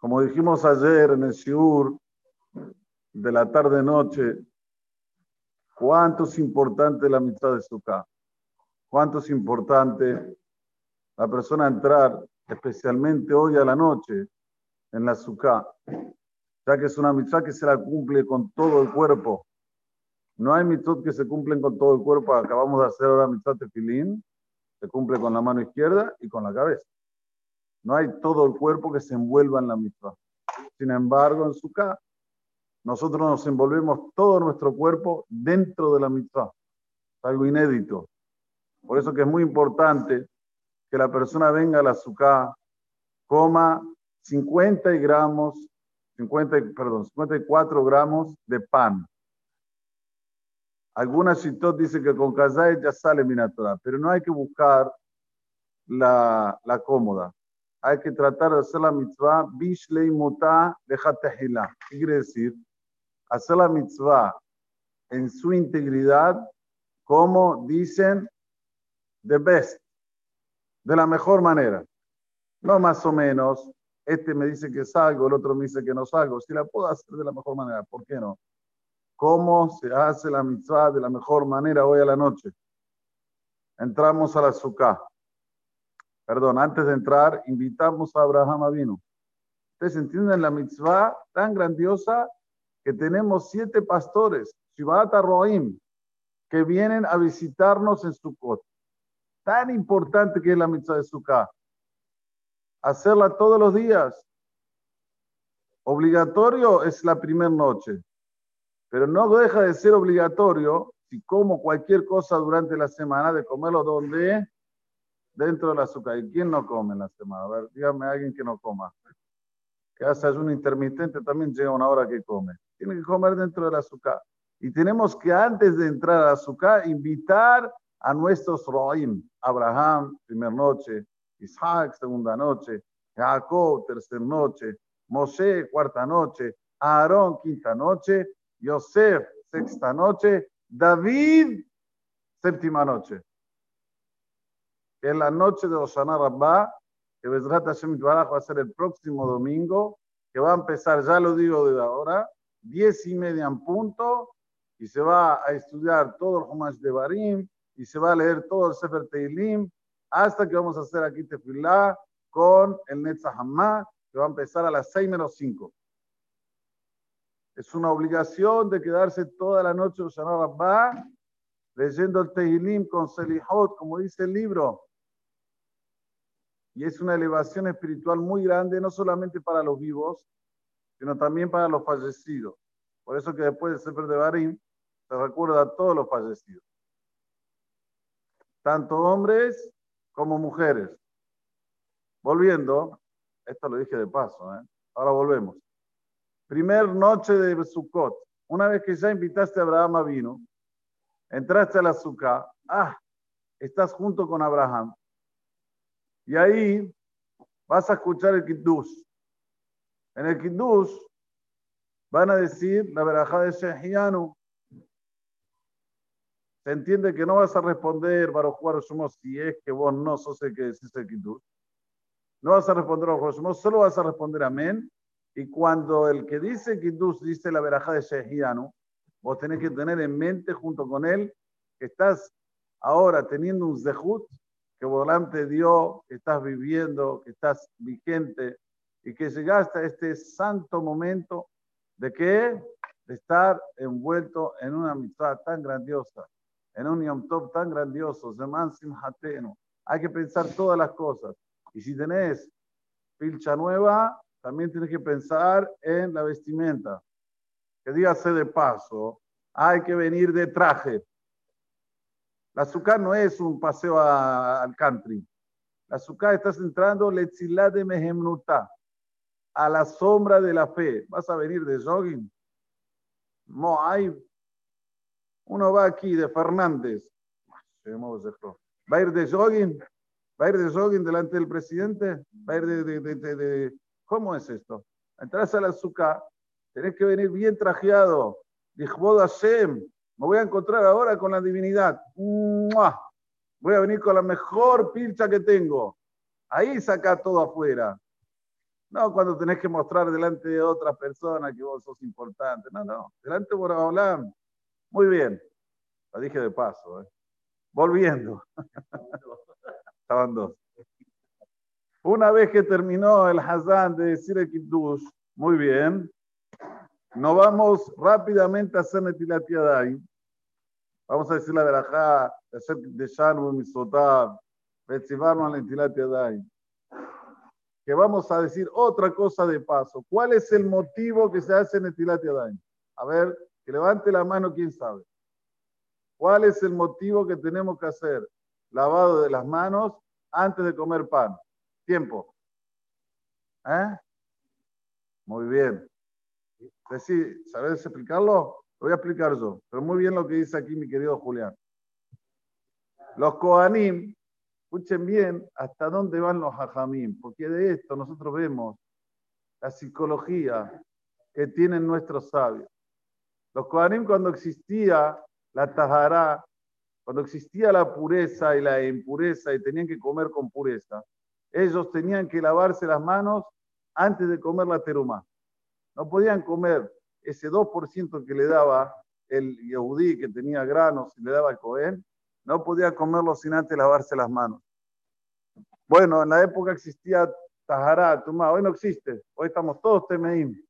Como dijimos ayer en el Shiur de la tarde-noche, cuánto es importante la mitad de Sukkah, cuánto es importante la persona entrar, especialmente hoy a la noche, en la Sukkah, ya que es una mitzvah que se la cumple con todo el cuerpo. No hay mitzvot que se cumplen con todo el cuerpo. Acabamos de hacer ahora mitzvah tefilín, se cumple con la mano izquierda y con la cabeza. No hay todo el cuerpo que se envuelva en la mitzvah. Sin embargo, en Sukkah, nosotros nos envolvemos todo nuestro cuerpo dentro de la mitzvah. Algo inédito. Por eso que es muy importante que la persona venga a la Sukkah, coma 50 gramos, 50, perdón, 54 gramos de pan. Algunas citot dicen que con kazay ya sale minatora, pero no hay que buscar la cómoda hay que tratar de hacer la mitzvah bishlei muta de ¿Qué quiere decir? Hacer la mitzvah en su integridad, como dicen, the best, de la mejor manera. No más o menos, este me dice que salgo, el otro me dice que no salgo. Si la puedo hacer de la mejor manera, ¿por qué no? ¿Cómo se hace la mitzvah de la mejor manera hoy a la noche? Entramos a la sukkah perdón, antes de entrar, invitamos a Abraham a vino. Ustedes entienden la mitzvah tan grandiosa que tenemos siete pastores, Shivat Roim, que vienen a visitarnos en Sukkot. Tan importante que es la mitzvah de Sukkah. Hacerla todos los días. Obligatorio es la primera noche, pero no deja de ser obligatorio si como cualquier cosa durante la semana de comerlo donde dentro del azúcar. ¿Y quién no come en la semana? A ver, dígame a alguien que no coma. Que hace ayuno intermitente también llega una hora que come. Tiene que comer dentro del azúcar. Y tenemos que antes de entrar al azúcar invitar a nuestros roim. Abraham, primera noche. Isaac, segunda noche. Jacob, tercera noche. Moshe, cuarta noche. Aarón, quinta noche. Yosef, sexta noche. David, séptima noche que es la noche de Osana Rabbah, que Bezrat Hashem va a ser el próximo domingo, que va a empezar, ya lo digo desde ahora, diez y media en punto, y se va a estudiar todo el Humash de Barim, y se va a leer todo el Sefer Teilim, hasta que vamos a hacer aquí Tefillah con el Netzahama, que va a empezar a las seis menos cinco. Es una obligación de quedarse toda la noche Osana Rabbah, leyendo el Teilim con Selihot, como dice el libro, y es una elevación espiritual muy grande, no solamente para los vivos, sino también para los fallecidos. Por eso que después del Sefer de Barim se recuerda a todos los fallecidos, tanto hombres como mujeres. Volviendo, esto lo dije de paso, ¿eh? ahora volvemos. Primer noche de Sukkot. Una vez que ya invitaste a Abraham a vino, entraste a la ah, estás junto con Abraham. Y ahí vas a escuchar el Kiddush. En el Kiddush van a decir la verajá de Shehianu. Se entiende que no vas a responder, Baruch somos si es que vos no sos el que decís el Kiddush. No vas a responder Baruch solo vas a responder Amén. Y cuando el que dice Kiddush dice la verajá de Shehianu, vos tenés que tener en mente junto con él que estás ahora teniendo un zehut que Volante dio, que estás viviendo, que estás vigente y que llegaste a este santo momento de que de estar envuelto en una amistad tan grandiosa, en un Yom tan grandioso, Zeman Simhateno. Hay que pensar todas las cosas. Y si tenés pilcha nueva, también tienes que pensar en la vestimenta. Que dígase de paso, hay que venir de traje. La azúcar no es un paseo al country. La azúcar estás entrando letzilá de mehemnuta, a la sombra de la fe. ¿Vas a venir de jogging? No hay. Uno va aquí de Fernández. ¿Va a ir de jogging? ¿Va a ir de jogging delante del presidente? ¿Va a ir de, de, ¿Cómo es esto? Entras a la azúcar, tenés que venir bien trajeado. Dijo Hashem, me voy a encontrar ahora con la divinidad. Voy a venir con la mejor pilcha que tengo. Ahí saca todo afuera. No cuando tenés que mostrar delante de otra persona que vos sos importante. No, no. Delante de hablar. Muy bien. Lo dije de paso. ¿eh? Volviendo. Estaban dos. Una vez que terminó el Hazán de decir el Kiddush, muy bien, nos vamos rápidamente a hacer Netilat Yadayim. Vamos a decir la verajá, de Shanu, Misotab. Que vamos a decir otra cosa de paso. ¿Cuál es el motivo que se hace Netilat Yadayim? A ver, que levante la mano, ¿quién sabe? ¿Cuál es el motivo que tenemos que hacer? Lavado de las manos antes de comer pan. Tiempo. ¿Eh? Muy bien. ¿Sabes explicarlo? Lo voy a explicar yo. Pero muy bien lo que dice aquí mi querido Julián. Los Kohanim, escuchen bien hasta dónde van los Hajamim, porque de esto nosotros vemos la psicología que tienen nuestros sabios. Los Kohanim cuando existía la Tajará, cuando existía la pureza y la impureza y tenían que comer con pureza, ellos tenían que lavarse las manos antes de comer la terumá. No podían comer ese 2% que le daba el Yehudí, que tenía granos y le daba el Cohen, no podía comerlo sin antes lavarse las manos. Bueno, en la época existía Tajará, Tumá, hoy no existe, hoy estamos todos Temeim.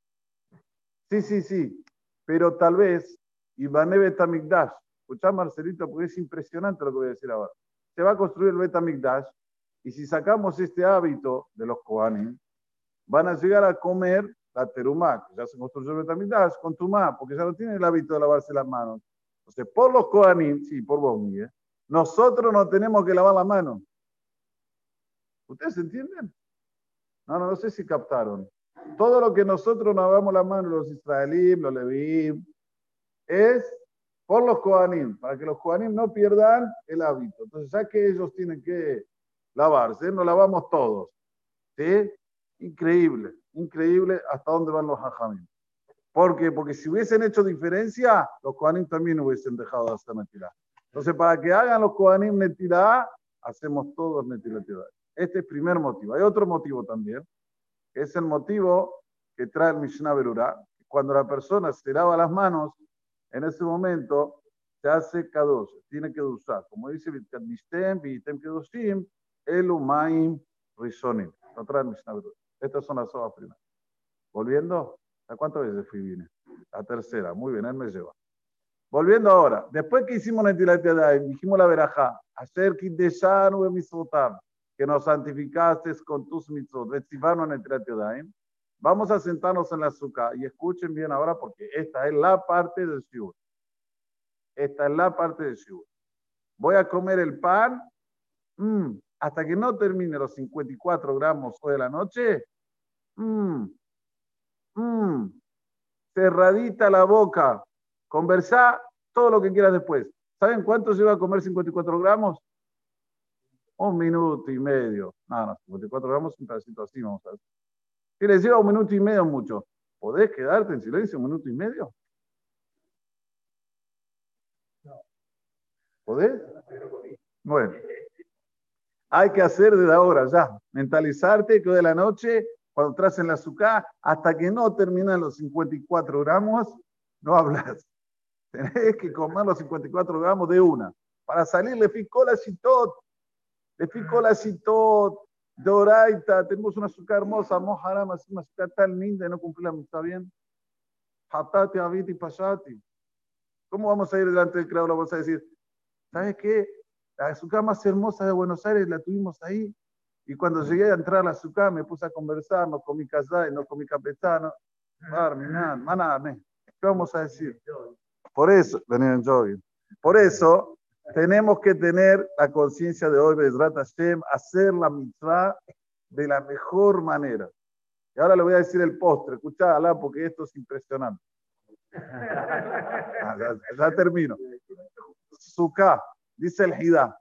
Sí, sí, sí, pero tal vez Ibané Betamikdash, escuchá Marcelito, porque es impresionante lo que voy a decir ahora. Se va a construir el Betamikdash y si sacamos este hábito de los Kohanim, van a llegar a comer la terumá, que ya se construyó el Betamigdash, con tumá, porque ya no tienen el hábito de lavarse las manos. Entonces, por los Kohanim, sí, por vos, Miguel, nosotros no tenemos que lavar las manos. ¿Ustedes entienden? No, no, no sé si captaron. Todo lo que nosotros nos lavamos las manos, los israelíes, los leví, es por los Kohanim, para que los Kohanim no pierdan el hábito. Entonces, ya que ellos tienen que lavarse, nos lavamos todos. ¿Sí? Increíble, increíble hasta dónde van los hajamim. ¿Por qué? Porque si hubiesen hecho diferencia, los Kohanim también hubiesen dejado de hacer netilá. Entonces, para que hagan los Kohanim netilá, hacemos todos netilá. Este es el primer motivo. Hay otro motivo también, que es el motivo que trae el Mishnah Berurá. Cuando la persona se lava las manos, en ese momento se hace kadosh, tiene que usar. Como dice Vitem, Vitem Kedoshim, Elumaim Rishonim. No trae el Mishnah Berurá. Estas son las hojas primeras. Volviendo, ¿a cuántas veces fui vine? La tercera, muy bien, él me lleva. Volviendo ahora, después que hicimos la de dijimos la verajá, hacer de mitzvotam, que nos santificaste con tus mitzvot, en Vamos a sentarnos en la azúcar y escuchen bien ahora porque esta es la parte del shiur. Esta es la parte del shiur. Voy a comer el pan mm, hasta que no termine los 54 gramos hoy de la noche Mm, mm, cerradita la boca. Conversá todo lo que quieras después. ¿Saben cuánto se va a comer 54 gramos? Un minuto y medio. No, no, 54 gramos un pedacito así, vamos a ver. Si les lleva un minuto y medio mucho, ¿podés quedarte en silencio un minuto y medio? ¿Podés? Bueno, hay que hacer desde ahora ya. Mentalizarte que hoy de la noche cuando traes en la azúcar, hasta que no terminan los 54 gramos, no hablas. Tenés que comer los 54 gramos de una. Para salir, le ficó la citot, le ficó la citot, doraita, tenemos una azúcar hermosa, mojaram, una azúcar tan linda y no cumplimos, ¿está bien? Hatati, aviti, pashati. ¿Cómo vamos a ir delante del creador? Vamos a decir, ¿sabes qué? La azúcar más hermosa de Buenos Aires la tuvimos ahí y cuando llegué a entrar a su cama, me puse a conversar, no comí casada, no comí capetano. ¿Qué vamos a decir? Por eso, por eso, tenemos que tener la conciencia de hoy, Bezrat Hashem, hacer la mitzvah de la mejor manera. Y ahora le voy a decir el postre, escuchá, porque esto es impresionante. Ah, ya, termino. Suká, dice el Hidá.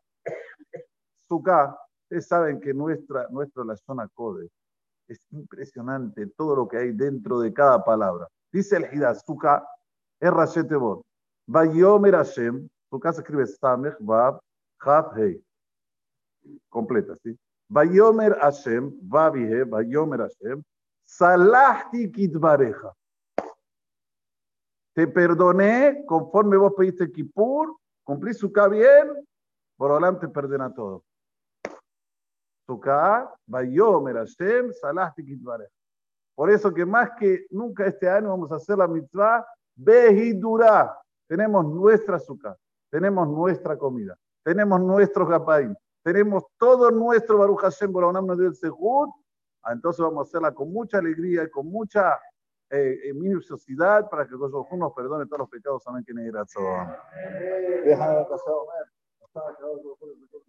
Suká Ustedes saben que nuestra, nuestra la zona code es impresionante todo lo que hay dentro de cada palabra. Dice el Hidaz, Suka, es Rashetebot. Vayomer Hashem, Suka se escribe Samech, Vav, Chav, Hei. Completa, ¿sí? Vayomer Hashem, Vavihe, Vayomer Hashem, Salahti kitbareja. Te perdoné conforme vos pediste Kippur, cumplí su bien, por adelante perdona todo. Sukkah, Bayomer Hashem, Salahti kitbareja. Por eso que más que nunca este año vamos a hacer la mitzvah Behidura. Tenemos nuestra azúcar, tenemos nuestra comida, tenemos nuestros gapaim, tenemos todo nuestro Baruch Hashem Boronam del Sehut. Ah, entonces vamos a hacerla con mucha alegría y con mucha eh, eh minuciosidad para que Dios nos perdone todos los pecados. Amén. Que razón.